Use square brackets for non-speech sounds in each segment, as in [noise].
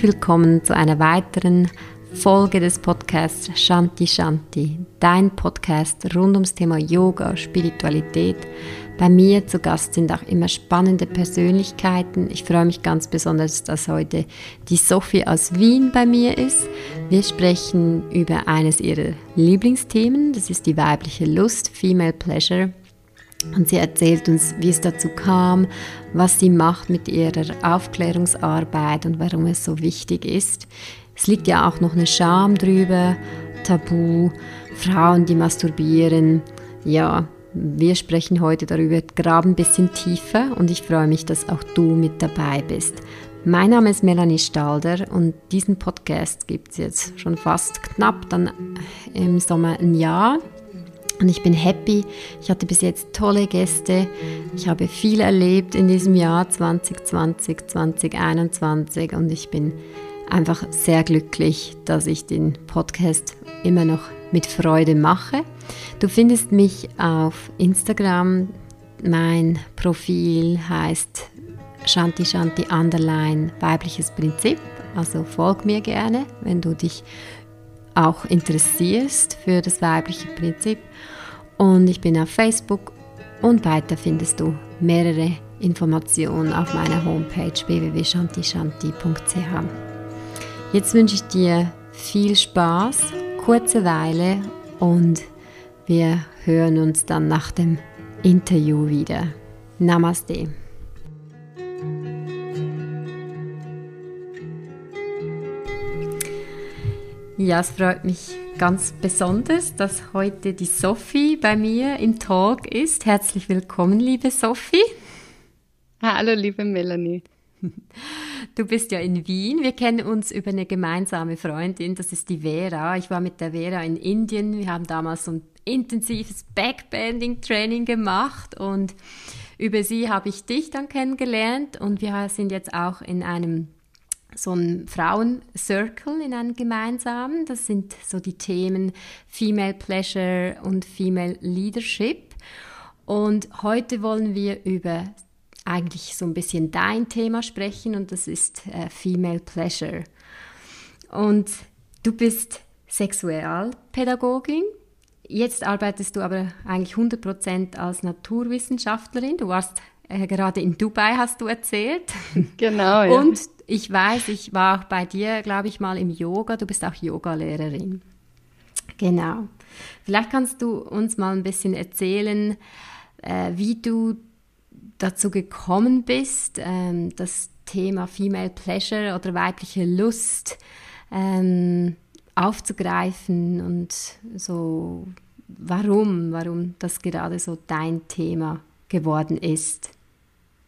Herzlich willkommen zu einer weiteren Folge des Podcasts Shanti Shanti, dein Podcast rund ums Thema Yoga, Spiritualität. Bei mir zu Gast sind auch immer spannende Persönlichkeiten. Ich freue mich ganz besonders, dass heute die Sophie aus Wien bei mir ist. Wir sprechen über eines ihrer Lieblingsthemen, das ist die weibliche Lust, Female Pleasure. Und sie erzählt uns, wie es dazu kam, was sie macht mit ihrer Aufklärungsarbeit und warum es so wichtig ist. Es liegt ja auch noch eine Scham drüber, Tabu, Frauen, die masturbieren. Ja, wir sprechen heute darüber, graben ein bisschen tiefer und ich freue mich, dass auch du mit dabei bist. Mein Name ist Melanie Stalder und diesen Podcast gibt es jetzt schon fast knapp dann im Sommer ein Jahr. Und ich bin happy. Ich hatte bis jetzt tolle Gäste. Ich habe viel erlebt in diesem Jahr 2020, 2021 und ich bin einfach sehr glücklich, dass ich den Podcast immer noch mit Freude mache. Du findest mich auf Instagram. Mein Profil heißt Shanti Shanti Underline weibliches Prinzip. Also folg mir gerne, wenn du dich auch interessierst für das weibliche Prinzip. Und ich bin auf Facebook und weiter findest du mehrere Informationen auf meiner Homepage www.shantishanti.ch. Jetzt wünsche ich dir viel Spaß, kurze Weile und wir hören uns dann nach dem Interview wieder. Namaste. Ja, es freut mich ganz besonders, dass heute die Sophie bei mir im Talk ist. Herzlich willkommen, liebe Sophie. Hallo, liebe Melanie. [laughs] Du bist ja in Wien. Wir kennen uns über eine gemeinsame Freundin, das ist die Vera. Ich war mit der Vera in Indien. Wir haben damals so ein intensives Backbending-Training gemacht und über sie habe ich dich dann kennengelernt und wir sind jetzt auch in einem so ein Frauen-Circle in einem gemeinsamen. Das sind so die Themen Female Pleasure und Female Leadership. Und heute wollen wir über eigentlich so ein bisschen dein Thema sprechen und das ist äh, Female Pleasure. Und du bist Sexualpädagogin. Jetzt arbeitest du aber eigentlich 100% als Naturwissenschaftlerin. Du warst äh, gerade in Dubai, hast du erzählt. [laughs] Genau, ja. Und ich weiß, ich war auch bei dir, glaube ich, mal im Yoga. Du bist auch Yogalehrerin. Genau. Vielleicht kannst du uns mal ein bisschen erzählen, äh, wie du dazu gekommen bist, ähm, das Thema Female Pleasure oder weibliche Lust ähm, aufzugreifen und so, warum, warum das gerade so dein Thema geworden ist.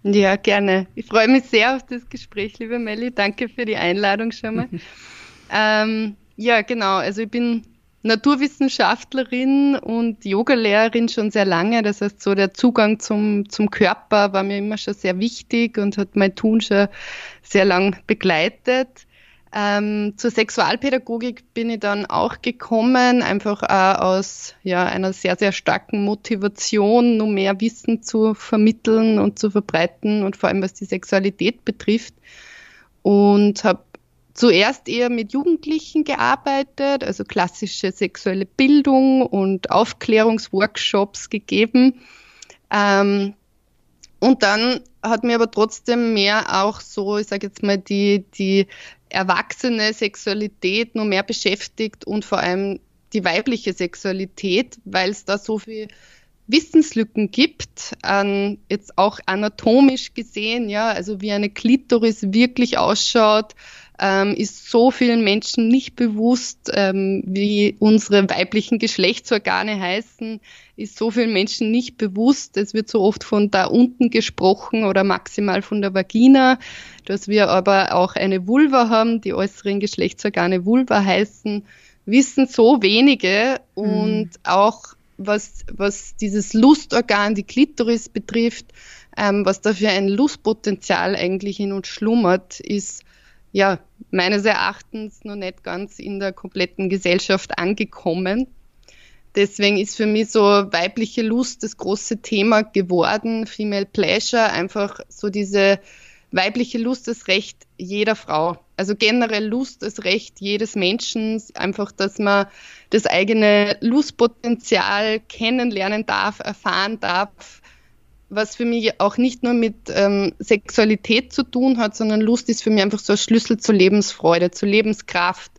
Ja, gerne. Ich freue mich sehr auf das Gespräch, liebe Melli. Danke für die Einladung schon mal. [laughs] ähm, ja, genau. Also ich bin Naturwissenschaftlerin und Yogalehrerin schon sehr lange. Das heißt, so der Zugang zum, zum Körper war mir immer schon sehr wichtig und hat mein Tun schon sehr lang begleitet. Ähm, zur Sexualpädagogik bin ich dann auch gekommen, einfach auch aus ja, einer sehr, sehr starken Motivation, nur mehr Wissen zu vermitteln und zu verbreiten und vor allem was die Sexualität betrifft. Und habe zuerst eher mit Jugendlichen gearbeitet, also klassische sexuelle Bildung und Aufklärungsworkshops gegeben. Ähm, und dann hat mir aber trotzdem mehr auch so, ich sage jetzt mal, die, die erwachsene Sexualität noch mehr beschäftigt und vor allem die weibliche Sexualität, weil es da so viel Wissenslücken gibt, ähm, jetzt auch anatomisch gesehen, ja, also wie eine Klitoris wirklich ausschaut, ähm, ist so vielen Menschen nicht bewusst, ähm, wie unsere weiblichen Geschlechtsorgane heißen, ist so vielen Menschen nicht bewusst. Es wird so oft von da unten gesprochen oder maximal von der Vagina, dass wir aber auch eine Vulva haben, die äußeren Geschlechtsorgane Vulva heißen, wissen so wenige und mhm. auch was, was dieses Lustorgan, die Klitoris betrifft, ähm, was da für ein Lustpotenzial eigentlich in uns schlummert, ist ja meines Erachtens noch nicht ganz in der kompletten Gesellschaft angekommen. Deswegen ist für mich so weibliche Lust das große Thema geworden, Female Pleasure, einfach so diese weibliche Lust, das Recht jeder Frau. Also generell Lust ist Recht jedes Menschen, einfach, dass man das eigene Lustpotenzial kennenlernen darf, erfahren darf, was für mich auch nicht nur mit ähm, Sexualität zu tun hat, sondern Lust ist für mich einfach so ein Schlüssel zur Lebensfreude, zur Lebenskraft.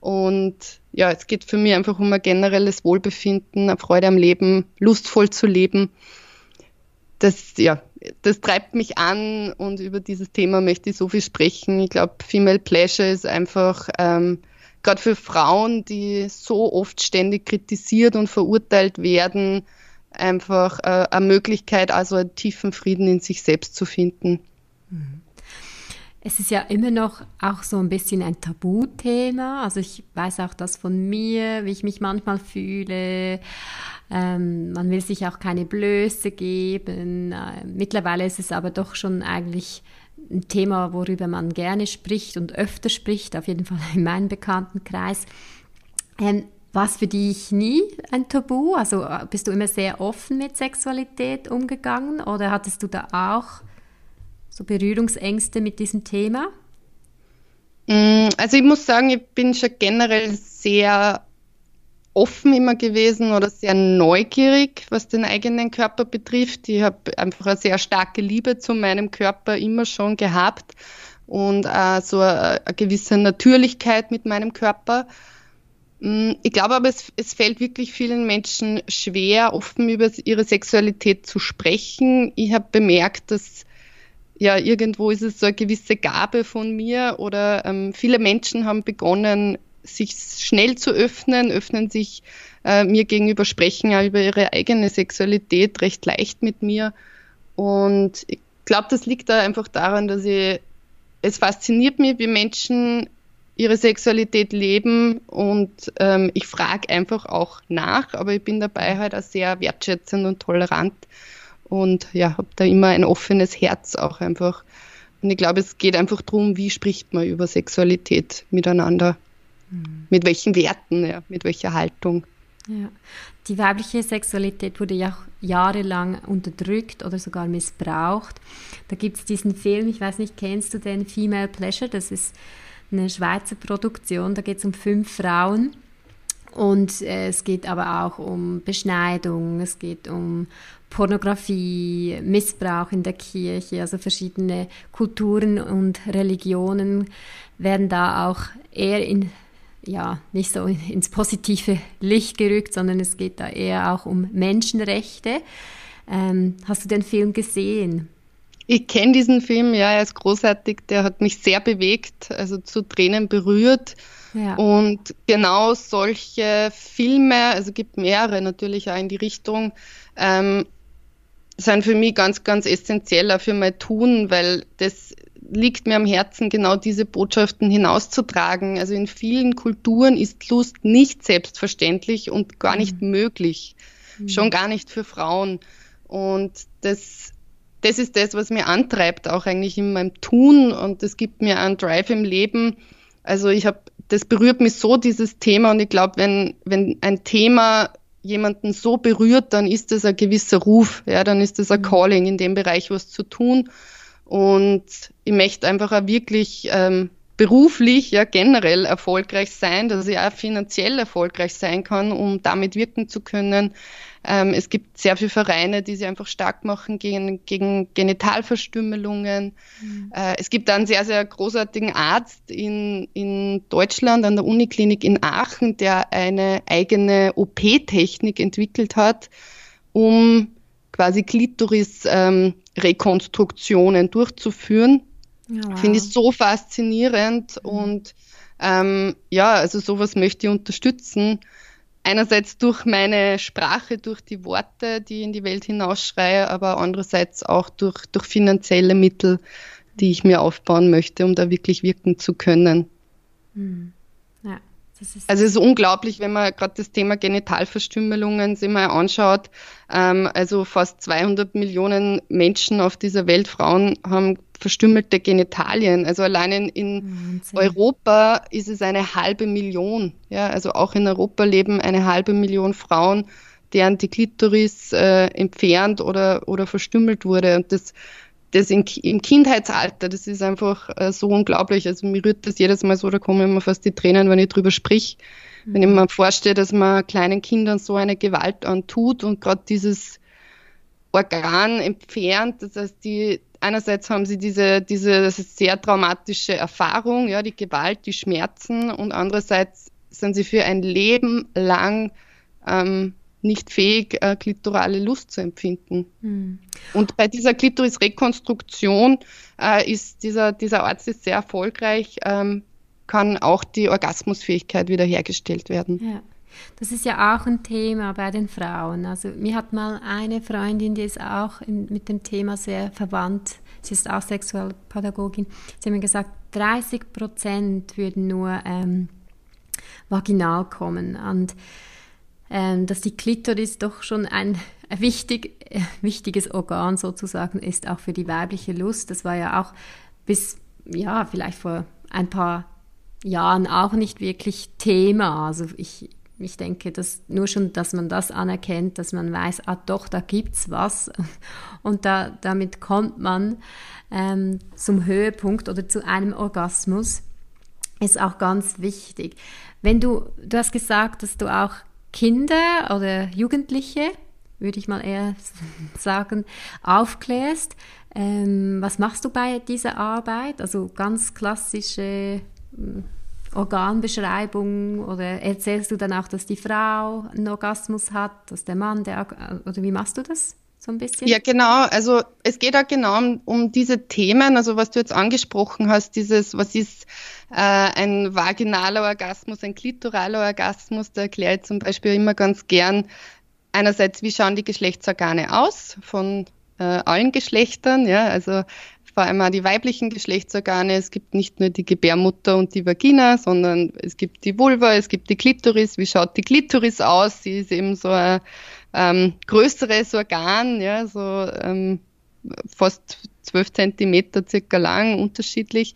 Und ja, es geht für mich einfach um ein generelles Wohlbefinden, eine Freude am Leben, lustvoll zu leben. Das, ja, das treibt mich an und über dieses Thema möchte ich so viel sprechen. Ich glaube, Female Pleasure ist einfach ähm, gerade für Frauen, die so oft ständig kritisiert und verurteilt werden, einfach äh, eine Möglichkeit, also einen tiefen Frieden in sich selbst zu finden. Es ist ja immer noch auch so ein bisschen ein Tabuthema. Also ich weiß auch das von mir, wie ich mich manchmal fühle. Ähm, man will sich auch keine Blöße geben. Äh, mittlerweile ist es aber doch schon eigentlich ein Thema, worüber man gerne spricht und öfter spricht, auf jeden Fall in meinem Bekanntenkreis. Ähm, war es für dich nie ein Tabu? Also äh, bist du immer sehr offen mit Sexualität umgegangen oder hattest du da auch so Berührungsängste mit diesem Thema? Mm, also ich muss sagen, ich bin schon generell sehr offen immer gewesen oder sehr neugierig, was den eigenen Körper betrifft. Ich habe einfach eine sehr starke Liebe zu meinem Körper immer schon gehabt und äh, so eine, eine gewisse Natürlichkeit mit meinem Körper. Mm, ich glaube aber, es, es fällt wirklich vielen Menschen schwer, offen über ihre Sexualität zu sprechen. Ich habe bemerkt, dass ja irgendwo ist es so eine gewisse Gabe von mir oder ähm, viele Menschen haben begonnen, sich schnell zu öffnen, öffnen sich äh, mir gegenüber, sprechen ja über ihre eigene Sexualität recht leicht mit mir. Und ich glaube, das liegt da einfach daran, dass ich, es fasziniert mich, wie Menschen ihre Sexualität leben und ähm, ich frage einfach auch nach, aber ich bin dabei halt auch sehr wertschätzend und tolerant und ja, habe da immer ein offenes Herz auch einfach. Und ich glaube, es geht einfach darum, wie spricht man über Sexualität miteinander, mhm. mit welchen Werten, ja, mit welcher Haltung. Ja. Die weibliche Sexualität wurde ja auch jahrelang unterdrückt oder sogar missbraucht. Da gibt es diesen Film, ich weiß nicht, kennst du den Female Pleasure? Das ist eine Schweizer Produktion, da geht es um fünf Frauen. Und äh, es geht aber auch um Beschneidung, es geht um Pornografie, Missbrauch in der Kirche, also verschiedene Kulturen und Religionen werden da auch eher in, ja, nicht so ins positive Licht gerückt, sondern es geht da eher auch um Menschenrechte. Ähm, hast du den Film gesehen? Ich kenne diesen Film, ja, er ist großartig, der hat mich sehr bewegt, also zu Tränen berührt. Ja. Und genau solche Filme, also gibt mehrere natürlich auch in die Richtung, ähm, sind für mich ganz, ganz essentiell auch für mein Tun, weil das liegt mir am Herzen, genau diese Botschaften hinauszutragen. Also in vielen Kulturen ist Lust nicht selbstverständlich und gar nicht mhm. möglich. Mhm. Schon gar nicht für Frauen. Und das das ist das, was mir antreibt, auch eigentlich in meinem Tun und das gibt mir einen Drive im Leben. Also ich habe, das berührt mich so, dieses Thema und ich glaube, wenn, wenn ein Thema jemanden so berührt, dann ist das ein gewisser Ruf, ja, dann ist das ein mhm. Calling, in dem Bereich was zu tun. Und ich möchte einfach auch wirklich ähm, beruflich, ja, generell erfolgreich sein, dass ich auch finanziell erfolgreich sein kann, um damit wirken zu können. Ähm, es gibt sehr viele Vereine, die sich einfach stark machen gegen, gegen Genitalverstümmelungen. Mhm. Äh, es gibt einen sehr, sehr großartigen Arzt in, in Deutschland an der Uniklinik in Aachen, der eine eigene OP-Technik entwickelt hat, um quasi Klitoris-Rekonstruktionen ähm, durchzuführen. Wow. Finde ich so faszinierend mhm. und ähm, ja, also sowas möchte ich unterstützen einerseits durch meine Sprache, durch die Worte, die ich in die Welt hinausschreie, aber andererseits auch durch, durch finanzielle Mittel, die ich mir aufbauen möchte, um da wirklich wirken zu können. Hm. Ja, also es ist unglaublich, wenn man gerade das Thema Genitalverstümmelungen sich mal anschaut. Ähm, also fast 200 Millionen Menschen auf dieser Welt, Frauen, haben verstümmelte Genitalien. Also allein in, in Europa ist es eine halbe Million. Ja, also auch in Europa leben eine halbe Million Frauen, deren die Klitoris äh, entfernt oder, oder verstümmelt wurde. Und das, das in, im Kindheitsalter, das ist einfach äh, so unglaublich. Also mir rührt das jedes Mal so, da kommen immer fast die Tränen, wenn ich drüber sprich. Mhm. Wenn ich mir vorstelle, dass man kleinen Kindern so eine Gewalt antut und gerade dieses Organ entfernt, das heißt, die einerseits haben sie diese, diese sehr traumatische Erfahrung, ja, die Gewalt, die Schmerzen und andererseits sind sie für ein Leben lang ähm, nicht fähig, äh, klitorale Lust zu empfinden. Mhm. Und bei dieser Klitorisrekonstruktion äh, ist dieser, dieser Arzt ist sehr erfolgreich, ähm, kann auch die Orgasmusfähigkeit wiederhergestellt werden. Ja. Das ist ja auch ein Thema bei den Frauen. Also mir hat mal eine Freundin, die ist auch in, mit dem Thema sehr verwandt. Sie ist auch Sexualpädagogin. Sie hat mir gesagt, 30 Prozent würden nur ähm, vaginal kommen. Und ähm, dass die Klitoris doch schon ein wichtig, äh, wichtiges Organ sozusagen ist, auch für die weibliche Lust. Das war ja auch bis, ja, vielleicht vor ein paar Jahren auch nicht wirklich Thema. Also ich, ich denke, dass nur schon, dass man das anerkennt, dass man weiß, ah doch, da gibt's was [laughs] und da, damit kommt man ähm, zum Höhepunkt oder zu einem Orgasmus, ist auch ganz wichtig. Wenn du, du hast gesagt, dass du auch Kinder oder Jugendliche, würde ich mal eher [laughs] sagen, aufklärst. Ähm, was machst du bei dieser Arbeit? Also ganz klassische hm, Organbeschreibung oder erzählst du dann auch, dass die Frau einen Orgasmus hat, dass der Mann, der, oder wie machst du das? So ein bisschen? Ja, genau. Also es geht auch genau um, um diese Themen, also was du jetzt angesprochen hast, dieses, was ist äh, ein vaginaler Orgasmus, ein klitoraler Orgasmus, da erkläre ich zum Beispiel immer ganz gern einerseits, wie schauen die Geschlechtsorgane aus von äh, allen Geschlechtern, ja, also vor allem auch die weiblichen Geschlechtsorgane. Es gibt nicht nur die Gebärmutter und die Vagina, sondern es gibt die Vulva, es gibt die Klitoris. Wie schaut die Klitoris aus? Sie ist eben so ein ähm, größeres Organ, ja, so ähm, fast zwölf Zentimeter circa lang, unterschiedlich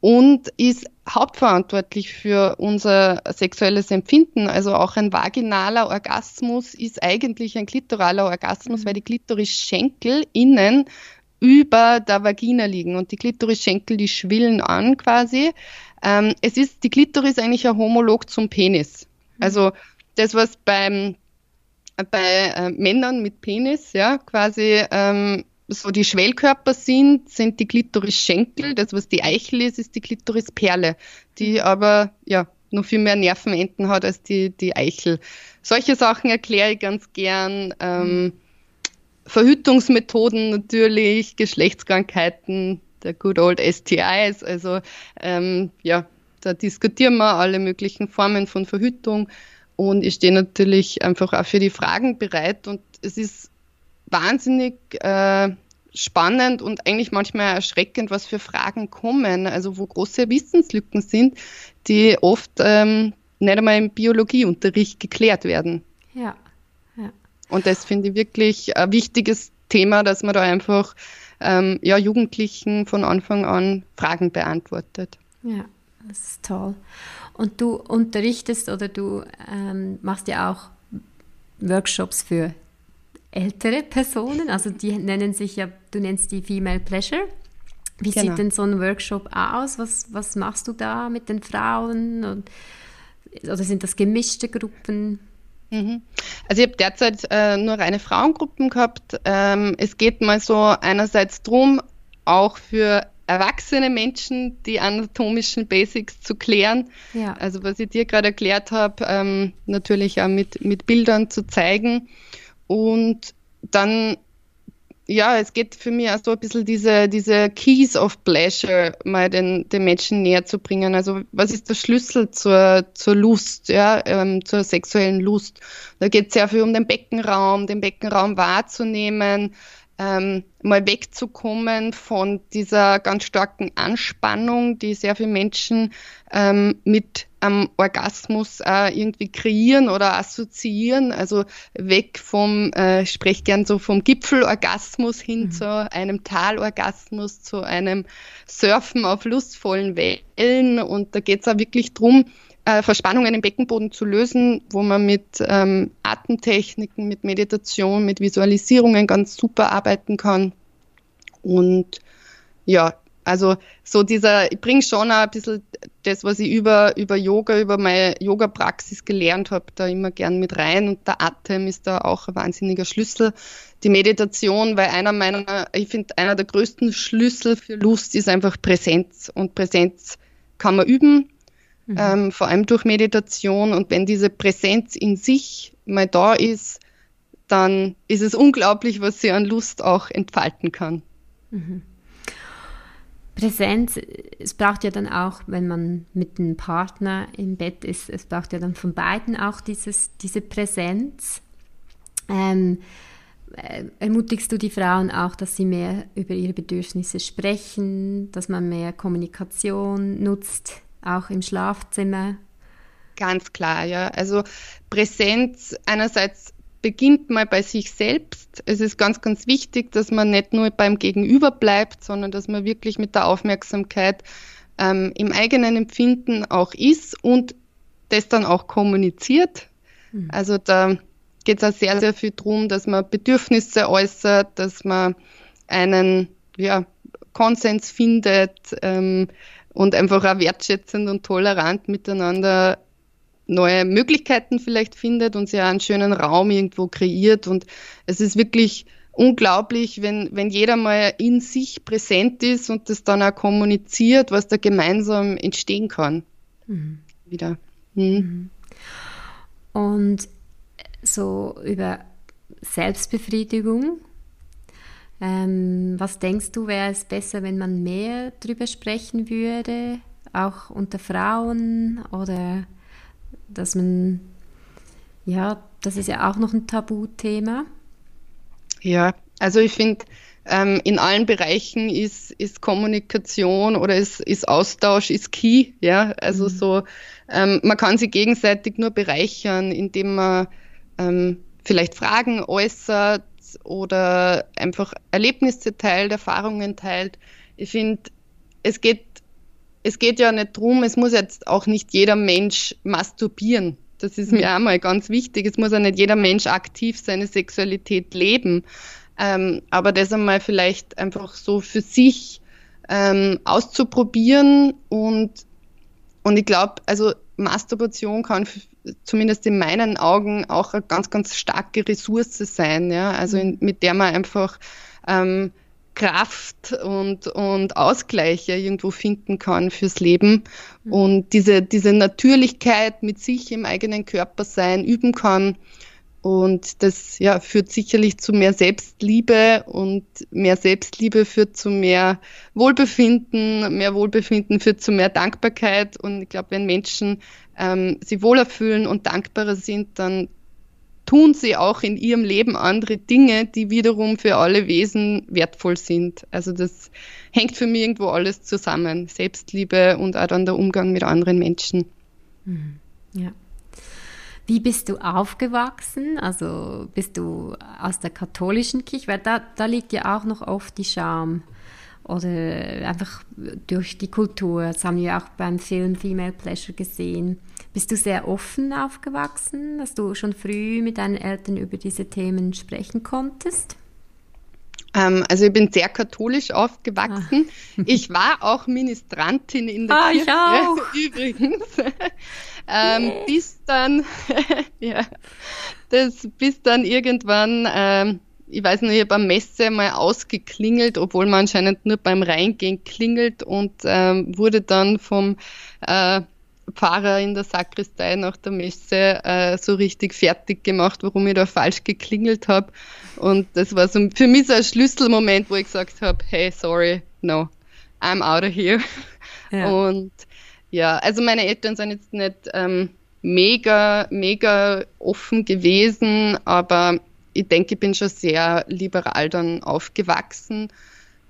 und ist hauptverantwortlich für unser sexuelles Empfinden. Also auch ein vaginaler Orgasmus ist eigentlich ein klitoraler Orgasmus, mhm. weil die Klitoris-Schenkel innen über der Vagina liegen und die Klitoris-Schenkel, die schwillen an quasi. Ähm, es ist, die Klitoris eigentlich ein Homolog zum Penis. Mhm. Also das, was beim, bei äh, Männern mit Penis, ja, quasi ähm, so die Schwellkörper sind, sind die Klitoris-Schenkel. Das, was die Eichel ist, ist die Klitorisperle, die mhm. aber ja noch viel mehr Nervenenden hat als die, die Eichel. Solche Sachen erkläre ich ganz gern. Ähm, mhm. Verhütungsmethoden natürlich, Geschlechtskrankheiten, der good old STIs. Also ähm, ja, da diskutieren wir alle möglichen Formen von Verhütung. Und ich stehe natürlich einfach auch für die Fragen bereit. Und es ist wahnsinnig äh, spannend und eigentlich manchmal erschreckend, was für Fragen kommen, also wo große Wissenslücken sind, die oft ähm, nicht einmal im Biologieunterricht geklärt werden. Ja. Und das finde ich wirklich ein wichtiges Thema, dass man da einfach ähm, ja, Jugendlichen von Anfang an Fragen beantwortet. Ja, das ist toll. Und du unterrichtest oder du ähm, machst ja auch Workshops für ältere Personen, also die nennen sich ja, du nennst die Female Pleasure. Wie genau. sieht denn so ein Workshop aus? Was, was machst du da mit den Frauen? Und, oder sind das gemischte Gruppen? Mhm. Also ich habe derzeit äh, nur reine Frauengruppen gehabt. Ähm, es geht mal so einerseits drum, auch für erwachsene Menschen die anatomischen Basics zu klären. Ja. Also was ich dir gerade erklärt habe, ähm, natürlich auch mit, mit Bildern zu zeigen. Und dann, ja, es geht für mich auch so ein bisschen diese, diese Keys of Pleasure mal den, den Menschen näher zu bringen. Also was ist der Schlüssel zur, zur Lust, ja, ähm, zur sexuellen Lust? Da geht es sehr viel um den Beckenraum, den Beckenraum wahrzunehmen, ähm, mal wegzukommen von dieser ganz starken Anspannung, die sehr viele Menschen ähm, mit am Orgasmus äh, irgendwie kreieren oder assoziieren, also weg vom, äh, ich spreche gern so vom Gipfelorgasmus hin mhm. zu einem Talorgasmus, zu einem Surfen auf lustvollen Wellen und da geht es auch wirklich drum äh, Verspannungen im Beckenboden zu lösen, wo man mit ähm, Atemtechniken, mit Meditation, mit Visualisierungen ganz super arbeiten kann. Und ja, also so dieser, ich bringe schon auch ein bisschen das, was ich über, über Yoga, über meine Yoga-Praxis gelernt habe, da immer gern mit rein. Und der Atem ist da auch ein wahnsinniger Schlüssel. Die Meditation, weil einer meiner, ich finde, einer der größten Schlüssel für Lust ist einfach Präsenz. Und Präsenz kann man üben, mhm. ähm, vor allem durch Meditation. Und wenn diese Präsenz in sich mal da ist, dann ist es unglaublich, was sie an Lust auch entfalten kann. Mhm. Präsenz, es braucht ja dann auch, wenn man mit einem Partner im Bett ist, es braucht ja dann von beiden auch dieses, diese Präsenz. Ähm, äh, ermutigst du die Frauen auch, dass sie mehr über ihre Bedürfnisse sprechen, dass man mehr Kommunikation nutzt, auch im Schlafzimmer? Ganz klar, ja. Also Präsenz einerseits beginnt mal bei sich selbst. Es ist ganz, ganz wichtig, dass man nicht nur beim Gegenüber bleibt, sondern dass man wirklich mit der Aufmerksamkeit ähm, im eigenen Empfinden auch ist und das dann auch kommuniziert. Mhm. Also da geht es auch sehr, sehr viel darum, dass man Bedürfnisse äußert, dass man einen ja, Konsens findet ähm, und einfach auch wertschätzend und tolerant miteinander neue Möglichkeiten vielleicht findet und sich einen schönen Raum irgendwo kreiert. Und es ist wirklich unglaublich, wenn, wenn jeder mal in sich präsent ist und das dann auch kommuniziert, was da gemeinsam entstehen kann. Mhm. Wieder. Mhm. mhm. Und so über Selbstbefriedigung. Ähm, was denkst du, wäre es besser, wenn man mehr darüber sprechen würde, auch unter Frauen oder dass man, ja, das ist ja auch noch ein Tabuthema. Ja, also ich finde, ähm, in allen Bereichen ist, ist Kommunikation oder ist, ist Austausch ist key, ja, also mhm. so, ähm, man kann sich gegenseitig nur bereichern, indem man ähm, vielleicht Fragen äußert oder einfach Erlebnisse teilt, Erfahrungen teilt. Ich finde, es geht es geht ja nicht drum, es muss jetzt auch nicht jeder Mensch masturbieren. Das ist mir einmal ganz wichtig. Es muss ja nicht jeder Mensch aktiv seine Sexualität leben. Ähm, aber das einmal vielleicht einfach so für sich ähm, auszuprobieren und, und ich glaube, also Masturbation kann zumindest in meinen Augen auch eine ganz, ganz starke Ressource sein, ja, also in, mit der man einfach ähm, Kraft und, und Ausgleiche irgendwo finden kann fürs Leben mhm. und diese, diese Natürlichkeit mit sich im eigenen Körper sein üben kann. Und das ja, führt sicherlich zu mehr Selbstliebe und mehr Selbstliebe führt zu mehr Wohlbefinden, mehr Wohlbefinden führt zu mehr Dankbarkeit. Und ich glaube, wenn Menschen ähm, sich wohler fühlen und dankbarer sind, dann tun sie auch in ihrem Leben andere Dinge, die wiederum für alle Wesen wertvoll sind. Also das hängt für mich irgendwo alles zusammen. Selbstliebe und auch dann der Umgang mit anderen Menschen. Mhm. Ja. Wie bist du aufgewachsen? Also bist du aus der katholischen Kirche? Weil da, da liegt ja auch noch oft die Scham. Oder einfach durch die Kultur. Das haben wir auch beim Film Female Pleasure gesehen. Bist du sehr offen aufgewachsen, dass du schon früh mit deinen Eltern über diese Themen sprechen konntest? Ähm, also ich bin sehr katholisch aufgewachsen. Ah. Ich war auch Ministrantin in der ah, Kirche. Ich auch. [laughs] Übrigens. ähm, bis dann, [laughs] ja, das, bis dann irgendwann, ähm, ich weiß nicht, ich habe am Messe mal ausgeklingelt, obwohl man anscheinend nur beim Reingehen klingelt und ähm, wurde dann vom äh, Pfarrer in der Sakristei nach der Messe äh, so richtig fertig gemacht, warum ich da falsch geklingelt habe. Und das war so für mich so ein Schlüsselmoment, wo ich gesagt habe, hey, sorry, no, I'm out of here. Ja. Und ja, also meine Eltern sind jetzt nicht ähm, mega, mega offen gewesen, aber ich denke, ich bin schon sehr liberal dann aufgewachsen,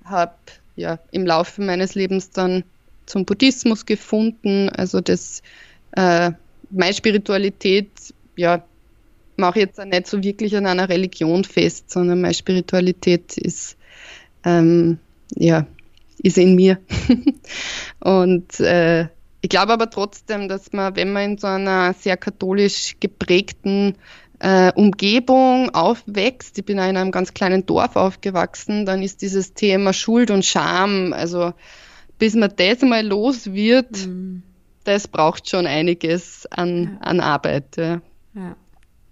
habe ja im Laufe meines Lebens dann zum Buddhismus gefunden. Also das, äh, meine Spiritualität, ja, mache ich jetzt auch nicht so wirklich an einer Religion fest, sondern meine Spiritualität ist, ähm, ja, ist in mir. [laughs] und äh, ich glaube aber trotzdem, dass man, wenn man in so einer sehr katholisch geprägten äh, Umgebung aufwächst, ich bin in einem ganz kleinen Dorf aufgewachsen, dann ist dieses Thema Schuld und Scham, also bis man das mal los wird, mhm. das braucht schon einiges an, ja. an Arbeit. Ja. ja.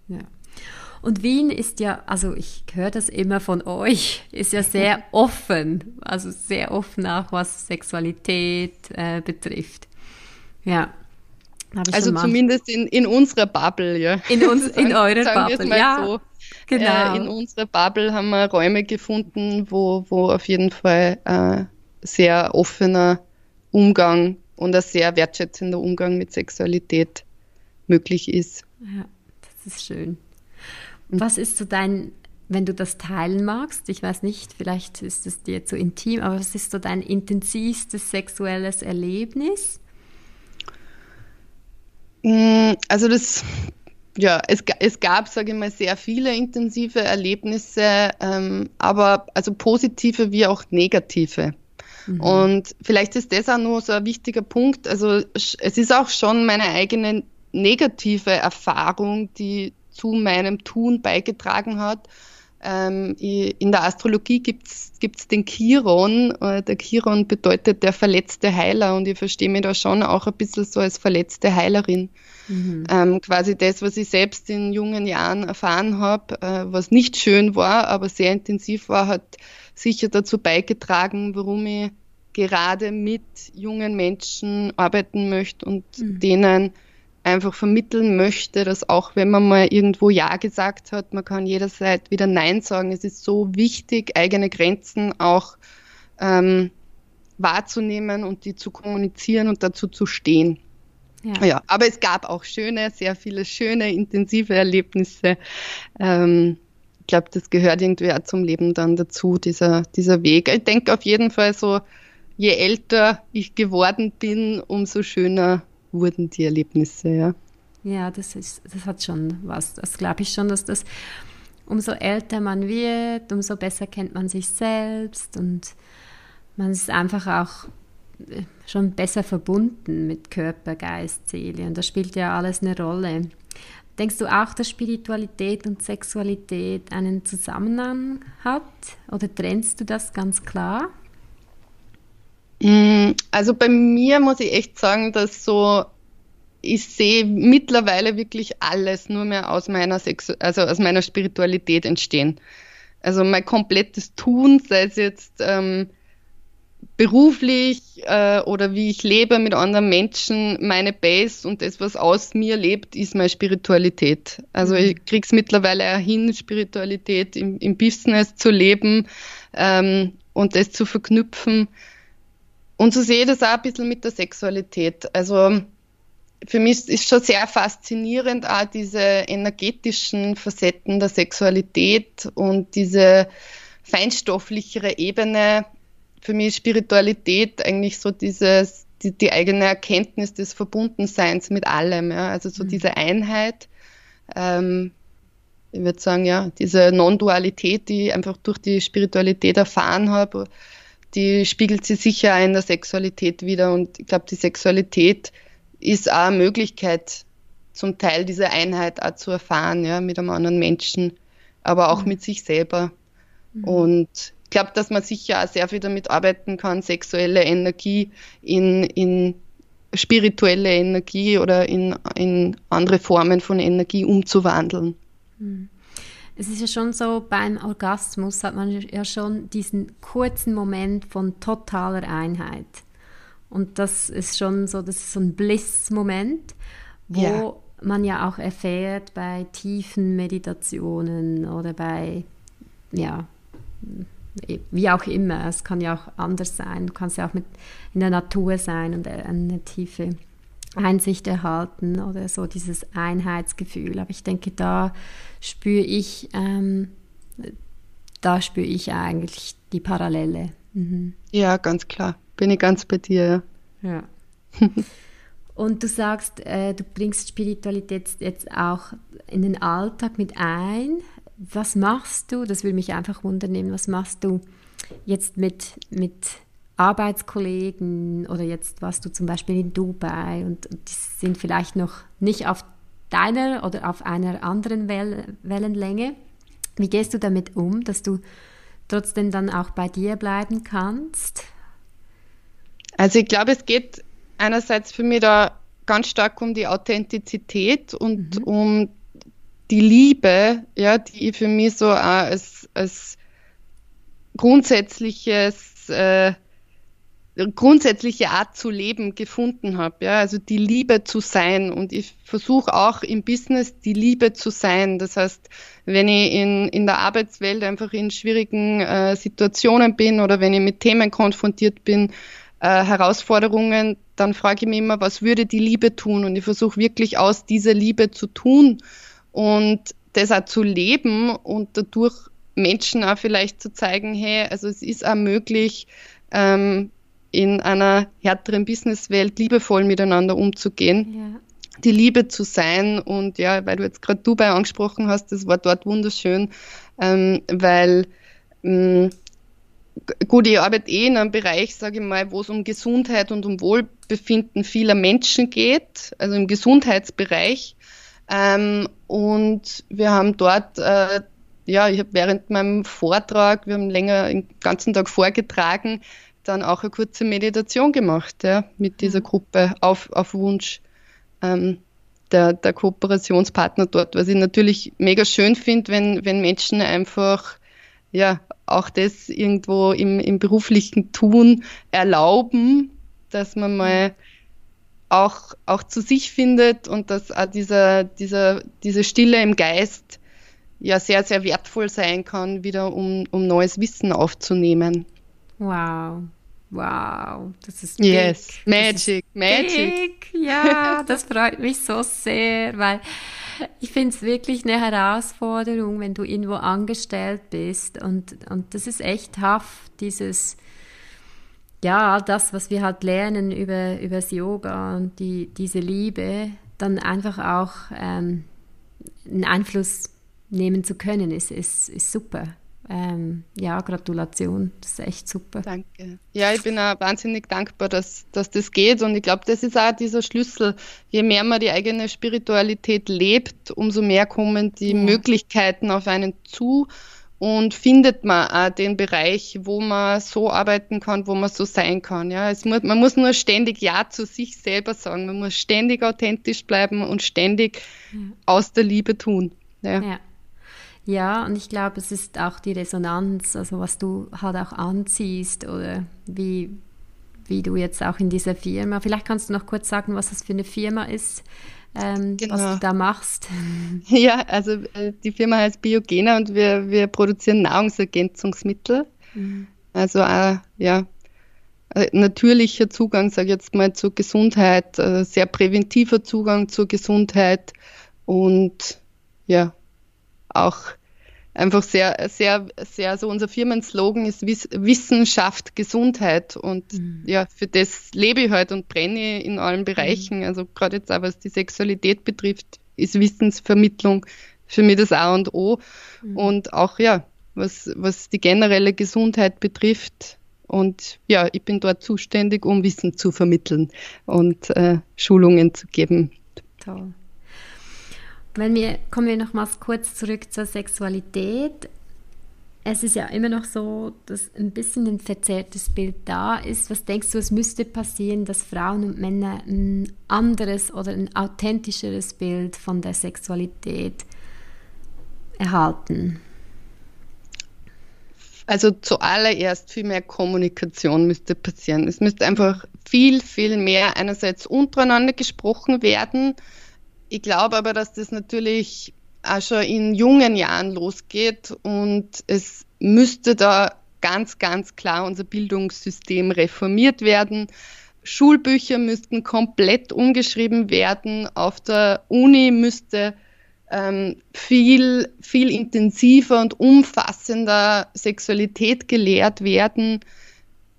ja. Und Wien ist ja, also ich höre das immer von euch, ist ja sehr [laughs] offen, also sehr offen auch was Sexualität äh, betrifft. Ja. Also zumindest in, in unserer Bubble, ja. In, uns, in [laughs] eurer Bubble, ja. So. Genau. Äh, in unserer Bubble haben wir Räume gefunden, wo, wo auf jeden Fall äh, sehr offener Umgang und ein sehr wertschätzender Umgang mit Sexualität möglich ist. Ja, das ist schön. Was ist so dein, wenn du das teilen magst, ich weiß nicht, vielleicht ist es dir zu intim, aber was ist so dein intensivstes sexuelles Erlebnis? Mm, also das, ja, es, es gab, sage ich mal, sehr viele intensive Erlebnisse, ähm, aber also positive wie auch negative. Mhm. Und vielleicht ist das auch nur so ein wichtiger Punkt. Also es ist auch schon meine eigene negative Erfahrung, die zu meinem Tun beigetragen hat. Ähm, in der Astrologie gibt es den Chiron. Äh, der Chiron bedeutet der verletzte Heiler und ich verstehe mich da schon auch ein bisschen so als verletzte Heilerin. Mhm. Ähm, quasi das, was ich selbst in jungen Jahren erfahren habe, äh, was nicht schön war, aber sehr intensiv war, hat sicher dazu beigetragen, warum ich gerade mit jungen Menschen arbeiten möchte und mhm. denen einfach vermitteln möchte, dass auch wenn man mal irgendwo Ja gesagt hat, man kann jederzeit wieder Nein sagen. Es ist so wichtig, eigene Grenzen auch ähm, wahrzunehmen und die zu kommunizieren und dazu zu stehen. Ja. ja, aber es gab auch schöne, sehr viele schöne, intensive Erlebnisse. Ähm, ich glaube, das gehört irgendwie auch zum Leben dann dazu, dieser, dieser Weg. Ich denke auf jeden Fall so, je älter ich geworden bin, umso schöner wurden die Erlebnisse, ja. Ja, das ist, das hat schon was. Das glaube ich schon, dass das umso älter man wird, umso besser kennt man sich selbst und man ist einfach auch äh, schon besser verbunden mit Körper, Geist, Seele. Und das spielt ja alles eine Rolle. Denkst du auch, dass Spiritualität und Sexualität einen Zusammenhang hat? Oder trennst du das ganz klar? Mm, also bei mir muss ich echt sagen, dass so ich sehe mittlerweile wirklich alles nur mehr aus meiner Sexu also aus meiner Spiritualität entstehen. Also mein komplettes Tun, sei es jetzt ähm, beruflich äh, oder wie ich lebe mit anderen Menschen, meine Base und das, was aus mir lebt, ist meine Spiritualität. Also mhm. ich krieg's mittlerweile auch hin, Spiritualität im, im Business zu leben ähm, und das zu verknüpfen. Und so sehe ich das auch ein bisschen mit der Sexualität. Also für mich ist schon sehr faszinierend auch diese energetischen Facetten der Sexualität und diese feinstofflichere Ebene. Für mich ist Spiritualität eigentlich so dieses, die, die eigene Erkenntnis des Verbundenseins mit allem, ja? also so mhm. diese Einheit. Ähm, ich würde sagen, ja, diese Non-Dualität, die ich einfach durch die Spiritualität erfahren habe, die spiegelt sich sicher in der Sexualität wieder. Und ich glaube, die Sexualität ist auch eine Möglichkeit, zum Teil diese Einheit auch zu erfahren, ja, mit einem anderen Menschen, aber auch mhm. mit sich selber. Mhm. Und ich glaube, dass man sicher auch sehr viel damit arbeiten kann, sexuelle Energie in, in spirituelle Energie oder in, in andere Formen von Energie umzuwandeln. Mhm es ist ja schon so, beim Orgasmus hat man ja schon diesen kurzen Moment von totaler Einheit. Und das ist schon so, das ist so ein Bliss-Moment, wo ja. man ja auch erfährt bei tiefen Meditationen oder bei, ja, wie auch immer. Es kann ja auch anders sein. Du kannst ja auch mit in der Natur sein und eine tiefe Einsicht erhalten oder so dieses Einheitsgefühl. Aber ich denke, da spüre ich, ähm, da spüre ich eigentlich die Parallele. Mhm. Ja, ganz klar. Bin ich ganz bei dir. Ja. [laughs] Und du sagst, äh, du bringst Spiritualität jetzt auch in den Alltag mit ein. Was machst du? Das würde mich einfach wundern, was machst du jetzt mit, mit Arbeitskollegen oder jetzt warst du zum Beispiel in Dubai und, die sind vielleicht noch nicht auf deiner oder auf einer anderen Well Wellenlänge. Wie gehst du damit um, dass du trotzdem dann auch bei dir bleiben kannst? Also ich glaube, es geht einerseits für mich da ganz stark um die Authentizität und mhm. um die Liebe, ja, die ich für mich so als, als grundsätzliches äh, grundsätzliche Art zu leben gefunden habe. Ja? Also die Liebe zu sein. Und ich versuche auch im Business die Liebe zu sein. Das heißt, wenn ich in, in der Arbeitswelt einfach in schwierigen äh, Situationen bin oder wenn ich mit Themen konfrontiert bin, äh, Herausforderungen, dann frage ich mich immer, was würde die Liebe tun? Und ich versuche wirklich aus dieser Liebe zu tun und das auch zu leben und dadurch Menschen auch vielleicht zu zeigen, hey, also es ist auch möglich, ähm, in einer härteren Businesswelt liebevoll miteinander umzugehen. Ja. Die Liebe zu sein und ja, weil du jetzt gerade Dubai angesprochen hast, das war dort wunderschön, ähm, weil ähm, gut, ich arbeite eh in einem Bereich, sage ich mal, wo es um Gesundheit und um Wohlbefinden vieler Menschen geht, also im Gesundheitsbereich. Ähm, und wir haben dort, äh, ja, ich habe während meinem Vortrag, wir haben länger den ganzen Tag vorgetragen, dann auch eine kurze Meditation gemacht, ja, mit dieser mhm. Gruppe auf, auf Wunsch ähm, der, der Kooperationspartner dort, was ich natürlich mega schön finde, wenn, wenn Menschen einfach ja auch das irgendwo im, im beruflichen Tun erlauben, dass man mal auch, auch zu sich findet und dass auch dieser, dieser, diese Stille im Geist ja sehr, sehr wertvoll sein kann, wieder um, um neues Wissen aufzunehmen. Wow, Wow, das ist big. Yes, Magic, ist Magic. Big. Ja, das freut mich so sehr, weil ich finde es wirklich eine Herausforderung, wenn du irgendwo angestellt bist und, und das ist echt tough, dieses, ja, das, was wir halt lernen über, über das Yoga und die, diese Liebe, dann einfach auch ähm, einen Einfluss nehmen zu können, ist, ist, ist super ähm, ja, Gratulation, das ist echt super. Danke. Ja, ich bin auch wahnsinnig dankbar, dass, dass das geht und ich glaube, das ist auch dieser Schlüssel. Je mehr man die eigene Spiritualität lebt, umso mehr kommen die ja. Möglichkeiten auf einen zu und findet man auch den Bereich, wo man so arbeiten kann, wo man so sein kann. Ja, es muss, man muss nur ständig Ja zu sich selber sagen. Man muss ständig authentisch bleiben und ständig ja. aus der Liebe tun. Ja. ja. Ja, und ich glaube, es ist auch die Resonanz, also was du halt auch anziehst oder wie, wie du jetzt auch in dieser Firma, vielleicht kannst du noch kurz sagen, was das für eine Firma ist, ähm, genau. was du da machst. [laughs] Ja, also äh, die Firma heißt Biogena und wir, wir produzieren Nahrungsergänzungsmittel. Mhm. Also äh, ja, äh, natürlicher Zugang, sage ich jetzt mal, zur Gesundheit, äh, sehr präventiver Zugang zur Gesundheit und ja, auch einfach sehr, sehr, sehr, so unser Firmenslogan ist Wissenschaft, Gesundheit und mhm. ja, für das lebe ich halt und brenne in allen Bereichen. Mhm. Also gerade jetzt auch was die Sexualität betrifft, ist Wissensvermittlung für mich das A und O mhm. und auch ja, was, was die generelle Gesundheit betrifft. Und ja, ich bin dort zuständig, um Wissen zu vermitteln und äh, Schulungen zu geben. Toll. Wenn wir, kommen wir nochmals kurz zurück zur Sexualität. Es ist ja immer noch so, dass ein bisschen ein verzerrtes Bild da ist. Was denkst du, es müsste passieren, dass Frauen und Männer ein anderes oder ein authentischeres Bild von der Sexualität erhalten? Also zuallererst viel mehr Kommunikation müsste passieren. Es müsste einfach viel, viel mehr einerseits untereinander gesprochen werden ich glaube aber, dass das natürlich auch schon in jungen Jahren losgeht und es müsste da ganz, ganz klar unser Bildungssystem reformiert werden. Schulbücher müssten komplett umgeschrieben werden. Auf der Uni müsste ähm, viel, viel intensiver und umfassender Sexualität gelehrt werden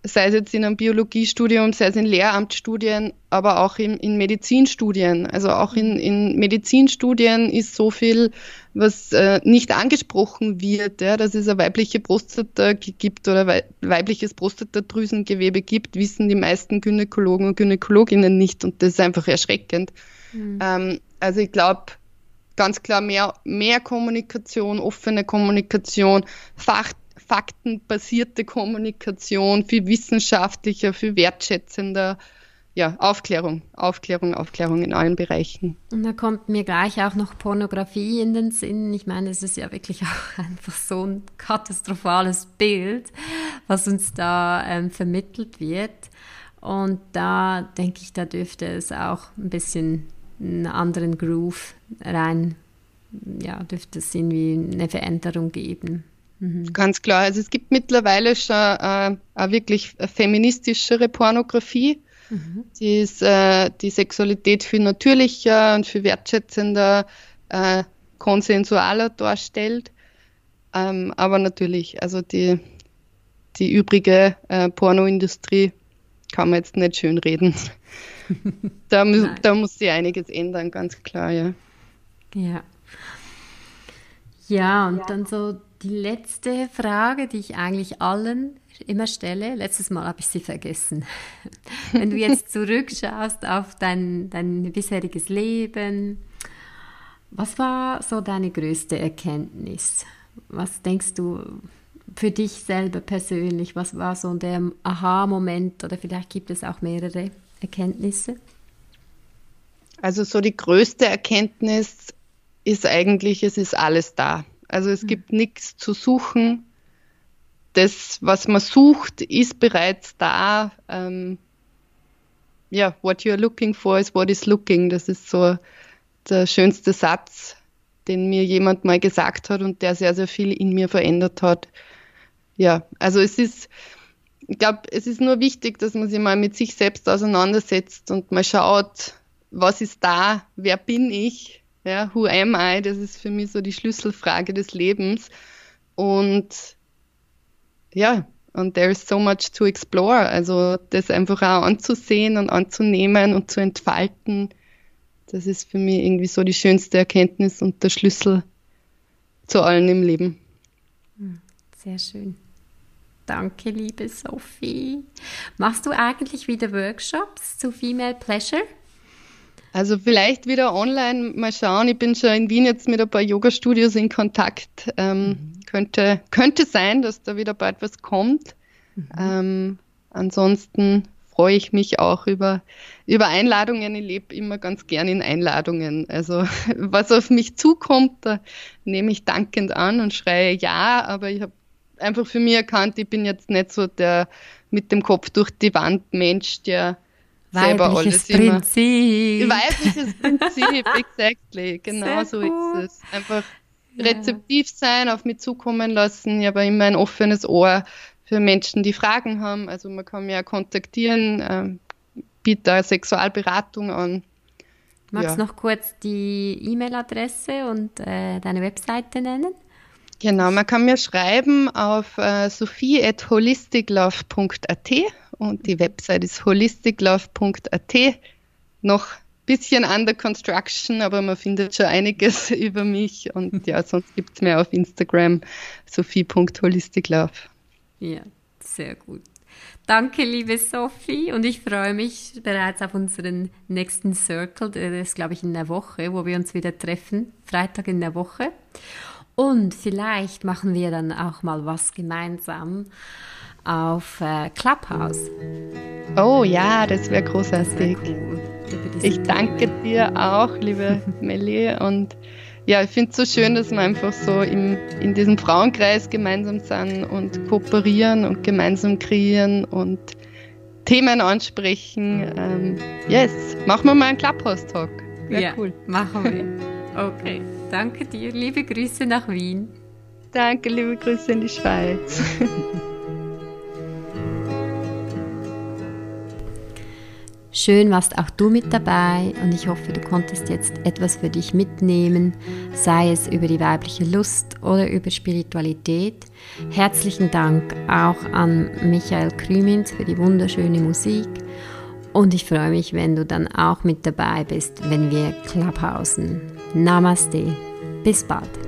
sei es jetzt in einem Biologiestudium, sei es in Lehramtsstudien, aber auch in, in Medizinstudien. Also auch in, in Medizinstudien ist so viel, was äh, nicht angesprochen wird, ja, dass es eine weibliche Prostata gibt oder weibliches Prostatadrüsengewebe gibt, wissen die meisten Gynäkologen und Gynäkologinnen nicht und das ist einfach erschreckend. Mhm. Ähm, Also ich glaube, ganz klar mehr, mehr Kommunikation, offene Kommunikation, Fach, faktenbasierte Kommunikation, viel wissenschaftlicher, viel wertschätzender. Ja, Aufklärung, Aufklärung, Aufklärung in allen Bereichen. Und da kommt mir gleich auch noch Pornografie in den Sinn. Ich meine, es ist ja wirklich [laughs] auch einfach so ein katastrophales Bild, was uns da ähm, vermittelt wird. Und da denke ich, da dürfte es auch ein bisschen einen anderen Groove rein, ja, dürfte es irgendwie eine Veränderung geben. Mhm. Ganz klar. Also es gibt mittlerweile schon äh, eine wirklich feministischere Pornografie, mhm. die ist, äh, die Sexualität viel natürlicher und viel wertschätzender, äh, konsensualer darstellt. Ähm, aber natürlich, also die, die übrige äh, Pornoindustrie kann man jetzt nicht schön reden. [laughs] da, da muss sich einiges ändern, ganz klar, ja. Ja. Ja, und dann so die letzte Frage, die ich eigentlich allen immer stelle. Letztes Mal habe ich sie vergessen. [laughs] Wenn du jetzt [laughs] zurückschaust auf dein, dein bisheriges Leben, was war so deine größte Erkenntnis? Was denkst du für dich selber persönlich? Was war so der Aha-Moment oder vielleicht gibt es auch mehrere Erkenntnisse? Also so die größte Erkenntnis ist eigentlich, es ist alles da. Also es mhm. gibt nichts zu suchen. Das, was man sucht, ist bereits da. Ähm, ja, what you're looking for is what is looking. Das ist so der schönste Satz, den mir jemand mal gesagt hat und der sehr, sehr viel in mir verändert hat. Ja, also es ist, ich glaube, es ist nur wichtig, dass man sich mal mit sich selbst auseinandersetzt und mal schaut, was ist da, wer bin ich, ja, who am I? Das ist für mich so die Schlüsselfrage des Lebens. Und ja, und there is so much to explore. Also das einfach auch anzusehen und anzunehmen und zu entfalten, das ist für mich irgendwie so die schönste Erkenntnis und der Schlüssel zu allen im Leben. Hm, sehr schön. Danke, liebe Sophie. Machst du eigentlich wieder Workshops zu Female Pleasure? Also vielleicht wieder online mal schauen. Ich bin schon in Wien jetzt mit ein paar Yoga-Studios in Kontakt. Ähm, mhm. könnte, könnte sein, dass da wieder bald was kommt. Mhm. Ähm, ansonsten freue ich mich auch über, über Einladungen. Ich lebe immer ganz gern in Einladungen. Also [laughs] was auf mich zukommt, da nehme ich dankend an und schreie ja, aber ich habe einfach für mich erkannt, ich bin jetzt nicht so der mit dem Kopf durch die Wand Mensch, der alles Prinzip. Weibliches Prinzip, [laughs] exactly. Genau so ist es. Einfach ja. rezeptiv sein, auf mich zukommen lassen. Ich habe immer ein offenes Ohr für Menschen, die Fragen haben. Also man kann mich ja kontaktieren, ähm, biete Sexualberatung an. Magst du ja. noch kurz die E-Mail-Adresse und äh, deine Webseite nennen? Genau, man kann mir schreiben auf äh, sophie.holisticlove.at und die Website ist holisticlove.at. Noch ein bisschen under construction, aber man findet schon einiges [laughs] über mich und ja, sonst gibt es mir auf Instagram sophie.holisticlove. Ja, sehr gut. Danke, liebe Sophie. Und ich freue mich bereits auf unseren nächsten Circle. Das ist, glaube ich, in der Woche, wo wir uns wieder treffen. Freitag in der Woche. Und vielleicht machen wir dann auch mal was gemeinsam auf äh, Clubhouse. Oh ja, das wäre großartig. Das wär cool. Ich danke dir auch, liebe [laughs] Melli. Und ja, ich finde es so schön, dass wir einfach so im, in diesem Frauenkreis gemeinsam sind und kooperieren und gemeinsam kreieren und Themen ansprechen. Ähm, yes, machen wir mal einen Clubhouse-Talk. Ja, cool. machen wir. [laughs] Okay. Danke dir. Liebe Grüße nach Wien. Danke, liebe Grüße in die Schweiz. [laughs] Schön warst auch du mit dabei und ich hoffe, du konntest jetzt etwas für dich mitnehmen, sei es über die weibliche Lust oder über Spiritualität. Herzlichen Dank auch an Michael Krümins für die wunderschöne Musik und ich freue mich, wenn du dann auch mit dabei bist, wenn wir Clubhausen. Namaste. Bis bald.